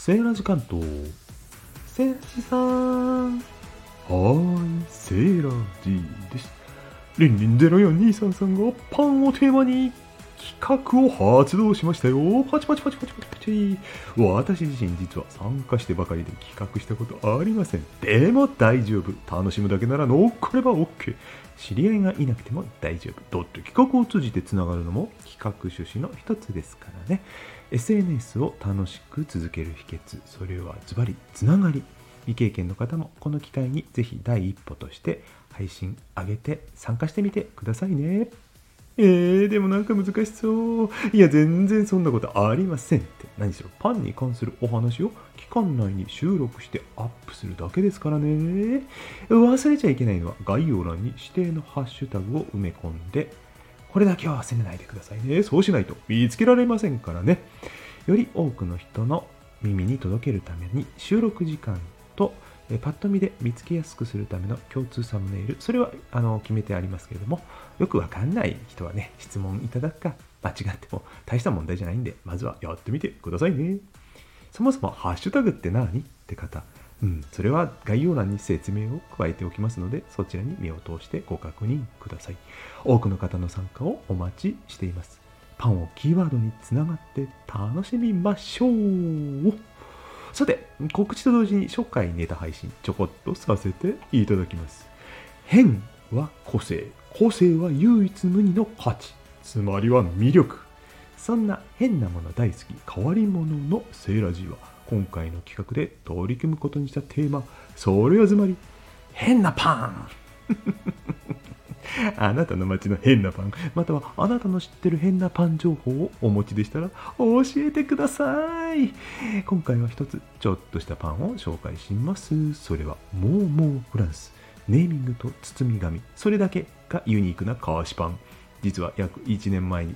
セーラジ関東セーラジさんはーいセーラジです。リンリン0423がパンをテーマに。企画を発動しましたよ。パチパチパチパチパチパチ。私自身実は参加してばかりで企画したことありません。でも大丈夫。楽しむだけなら乗っかれば OK 知り合いがいなくても大丈夫。だって企画を通じてつながるのも企画趣旨の一つですからね。SNS を楽しく続ける秘訣。それはズバリつながり。未経験の方もこの機会にぜひ第一歩として配信上げて参加してみてくださいね。えー、でもなんか難しそういや全然そんなことありませんって何しろパンに関するお話を期間内に収録してアップするだけですからね忘れちゃいけないのは概要欄に指定のハッシュタグを埋め込んでこれだけは忘れないでくださいね。そうしないと見つけられませんからね。より多くの人の耳に届けるために収録時間とえパッと見で見つけやすくするための共通サムネイル、それはあの決めてありますけれども、よくわかんない人はね、質問いただくか、間違っても大した問題じゃないんで、まずはやってみてくださいね。そもそもハッシュタグって何？って方、うん、それは概要欄に説明を加えておきますので、そちらに目を通してご確認ください。多くの方の参加をお待ちしています。パンをキーワードにつながって楽しみましょう。さて、告知と同時に初回ネタ配信ちょこっとさせていただきます。変は個性、個性は唯一無二の価値、つまりは魅力。そんな変なもの大好き変わり者のセーラジーは今回の企画で取り組むことにしたテーマそれはつまり変なパン あなたの街の変なパンまたはあなたの知ってる変なパン情報をお持ちでしたら教えてください。今回は一つちょっとしたパンを紹介します。それはモーモーフランス。ネーミングと包み紙。それだけがユニークなカーシパン。実は約1年前に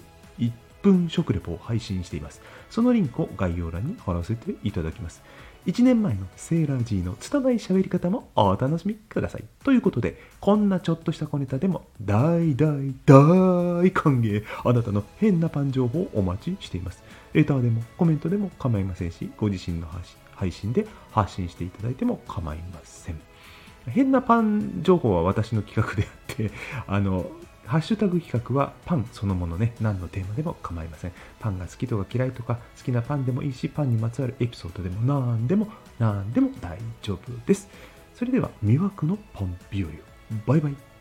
分食レポを配信しています。そのリンクを概要欄に貼らせていただきます。1年前のセーラー G の拙い喋り方もお楽しみください。ということで、こんなちょっとした小ネタでも大大大歓迎。あなたの変なパン情報をお待ちしています。レターでもコメントでも構いませんし、ご自身の配信で発信していただいても構いません。変なパン情報は私の企画であって、あの、ハッシュタグ企画はパンそのものね、何のテーマでも構いません。パンが好きとか嫌いとか、好きなパンでもいいし、パンにまつわるエピソードでも何でも、何でも大丈夫です。それでは、魅惑のパン日和を。バイバイ。